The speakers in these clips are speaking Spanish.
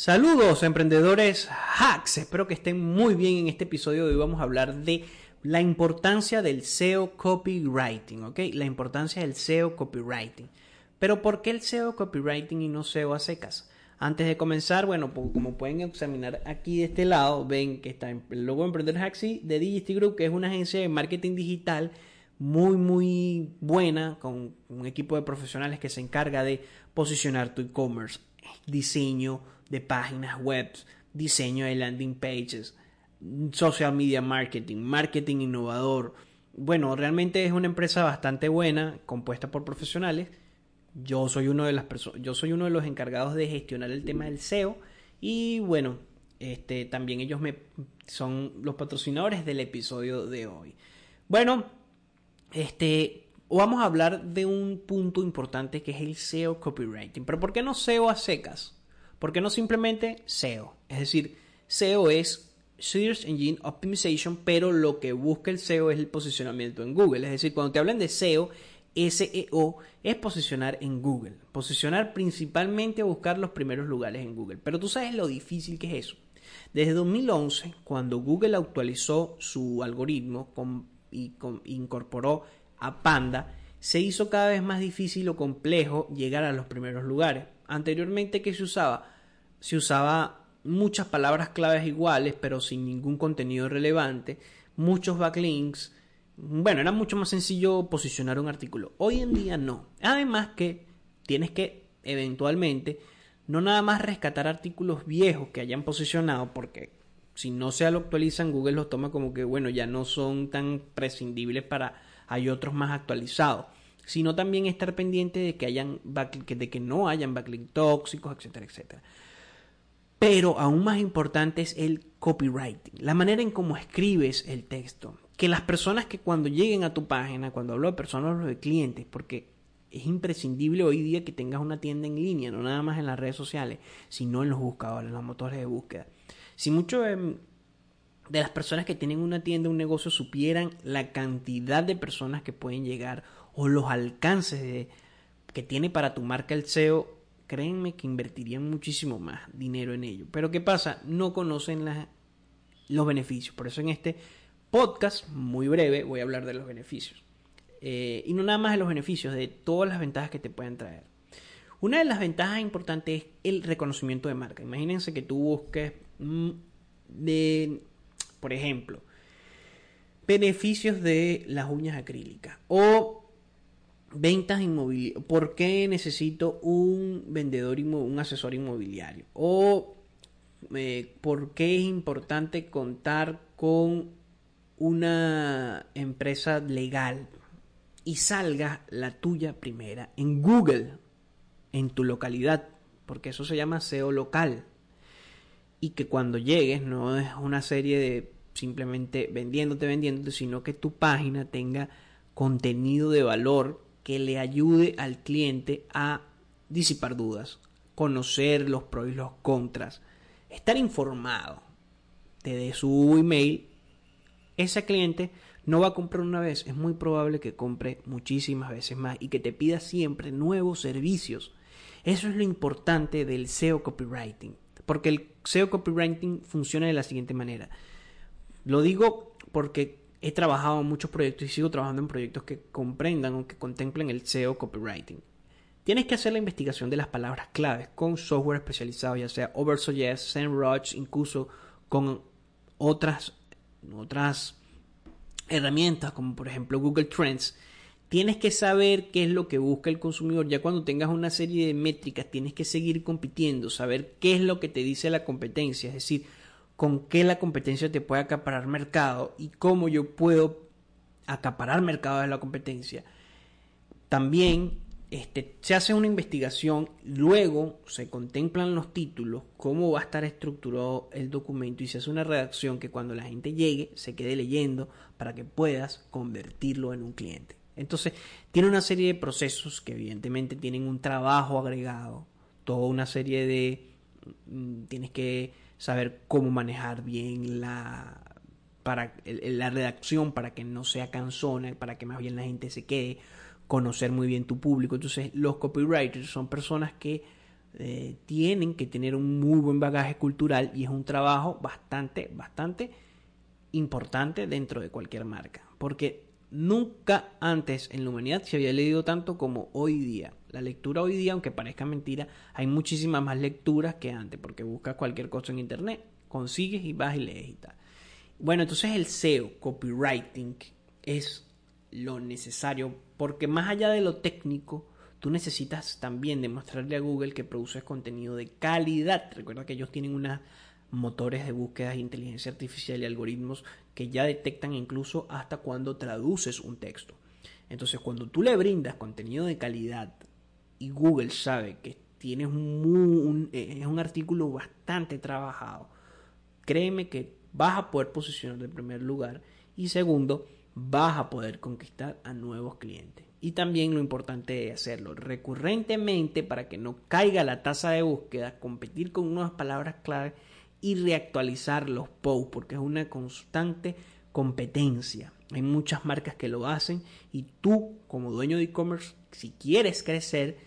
Saludos emprendedores hacks, espero que estén muy bien en este episodio hoy vamos a hablar de la importancia del SEO copywriting, ¿ok? La importancia del SEO copywriting. Pero ¿por qué el SEO copywriting y no SEO a secas? Antes de comenzar, bueno, como pueden examinar aquí de este lado, ven que está el logo de Emprendedores Hacks de Digisty Group, que es una agencia de marketing digital muy, muy buena, con un equipo de profesionales que se encarga de posicionar tu e-commerce, diseño, de páginas web, diseño de landing pages, social media marketing, marketing innovador. Bueno, realmente es una empresa bastante buena, compuesta por profesionales. Yo soy uno de las yo soy uno de los encargados de gestionar el tema del SEO y bueno, este también ellos me son los patrocinadores del episodio de hoy. Bueno, este vamos a hablar de un punto importante que es el SEO copywriting. Pero ¿por qué no SEO a secas? ¿Por qué no simplemente SEO? Es decir, SEO es Search Engine Optimization, pero lo que busca el SEO es el posicionamiento en Google. Es decir, cuando te hablan de SEO, SEO es posicionar en Google. Posicionar principalmente a buscar los primeros lugares en Google. Pero tú sabes lo difícil que es eso. Desde 2011, cuando Google actualizó su algoritmo y incorporó a Panda, se hizo cada vez más difícil o complejo llegar a los primeros lugares. Anteriormente, ¿qué se usaba? Se usaba muchas palabras claves iguales, pero sin ningún contenido relevante, muchos backlinks. Bueno, era mucho más sencillo posicionar un artículo. Hoy en día no. Además que tienes que eventualmente no nada más rescatar artículos viejos que hayan posicionado, porque si no se lo actualizan, Google los toma como que, bueno, ya no son tan prescindibles para, hay otros más actualizados sino también estar pendiente de que, hayan no hayan backlinks tóxicos, etcétera, etcétera. Pero aún más importante es el copywriting, la manera en cómo escribes el texto. Que las personas que cuando lleguen a tu página, cuando hablo de personas, hablo de clientes, porque es imprescindible hoy día que tengas una tienda en línea, no nada más en las redes sociales, sino en los buscadores, en los motores de búsqueda. Si muchos de, de las personas que tienen una tienda, un negocio, supieran la cantidad de personas que pueden llegar o los alcances que tiene para tu marca el SEO, créenme que invertirían muchísimo más dinero en ello. Pero ¿qué pasa? No conocen los beneficios. Por eso en este podcast, muy breve, voy a hablar de los beneficios. Eh, y no nada más de los beneficios, de todas las ventajas que te pueden traer. Una de las ventajas importantes es el reconocimiento de marca. Imagínense que tú busques mm, de, por ejemplo, beneficios de las uñas acrílicas o ventas inmobiliarias. ¿Por qué necesito un vendedor, un asesor inmobiliario? O eh, por qué es importante contar con una empresa legal y salga la tuya primera en Google, en tu localidad, porque eso se llama SEO local. Y que cuando llegues no es una serie de simplemente vendiéndote, vendiéndote, sino que tu página tenga contenido de valor que le ayude al cliente a disipar dudas, conocer los pros y los contras, estar informado. Te dé su email, ese cliente no va a comprar una vez, es muy probable que compre muchísimas veces más y que te pida siempre nuevos servicios. Eso es lo importante del SEO copywriting, porque el SEO copywriting funciona de la siguiente manera. Lo digo porque he trabajado en muchos proyectos y sigo trabajando en proyectos que comprendan o que contemplen el SEO copywriting. Tienes que hacer la investigación de las palabras claves con software especializado, ya sea Oversuggest, SEMrush, incluso con otras, otras herramientas como por ejemplo Google Trends. Tienes que saber qué es lo que busca el consumidor. Ya cuando tengas una serie de métricas, tienes que seguir compitiendo, saber qué es lo que te dice la competencia. Es decir, con qué la competencia te puede acaparar mercado y cómo yo puedo acaparar mercado de la competencia. También este, se hace una investigación, luego se contemplan los títulos, cómo va a estar estructurado el documento y se hace una redacción que cuando la gente llegue se quede leyendo para que puedas convertirlo en un cliente. Entonces, tiene una serie de procesos que evidentemente tienen un trabajo agregado, toda una serie de... Mm, tienes que saber cómo manejar bien la, para, la redacción para que no sea cansona, para que más bien la gente se quede, conocer muy bien tu público. Entonces los copywriters son personas que eh, tienen que tener un muy buen bagaje cultural y es un trabajo bastante, bastante importante dentro de cualquier marca. Porque nunca antes en la humanidad se había leído tanto como hoy día. La lectura hoy día, aunque parezca mentira, hay muchísimas más lecturas que antes, porque buscas cualquier cosa en internet, consigues y vas y lees y tal. Bueno, entonces el SEO, copywriting, es lo necesario, porque más allá de lo técnico, tú necesitas también demostrarle a Google que produces contenido de calidad. Recuerda que ellos tienen unos motores de búsqueda inteligencia artificial y algoritmos que ya detectan incluso hasta cuando traduces un texto. Entonces, cuando tú le brindas contenido de calidad y Google sabe que tienes un, eh, es un artículo bastante trabajado, créeme que vas a poder posicionar de primer lugar y segundo, vas a poder conquistar a nuevos clientes. Y también lo importante es hacerlo recurrentemente para que no caiga la tasa de búsqueda, competir con unas palabras clave y reactualizar los posts, porque es una constante competencia. Hay muchas marcas que lo hacen y tú, como dueño de e-commerce, si quieres crecer,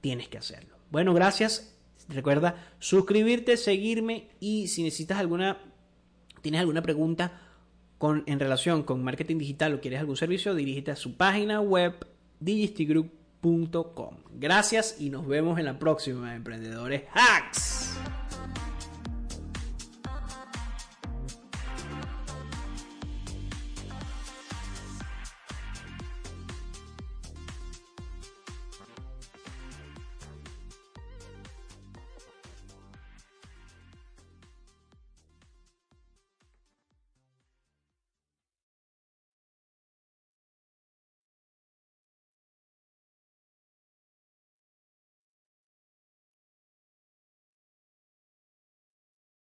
tienes que hacerlo. Bueno, gracias. Recuerda suscribirte, seguirme y si necesitas alguna, tienes alguna pregunta con, en relación con marketing digital o quieres algún servicio, dirígete a su página web digistigroup.com. Gracias y nos vemos en la próxima, emprendedores hacks.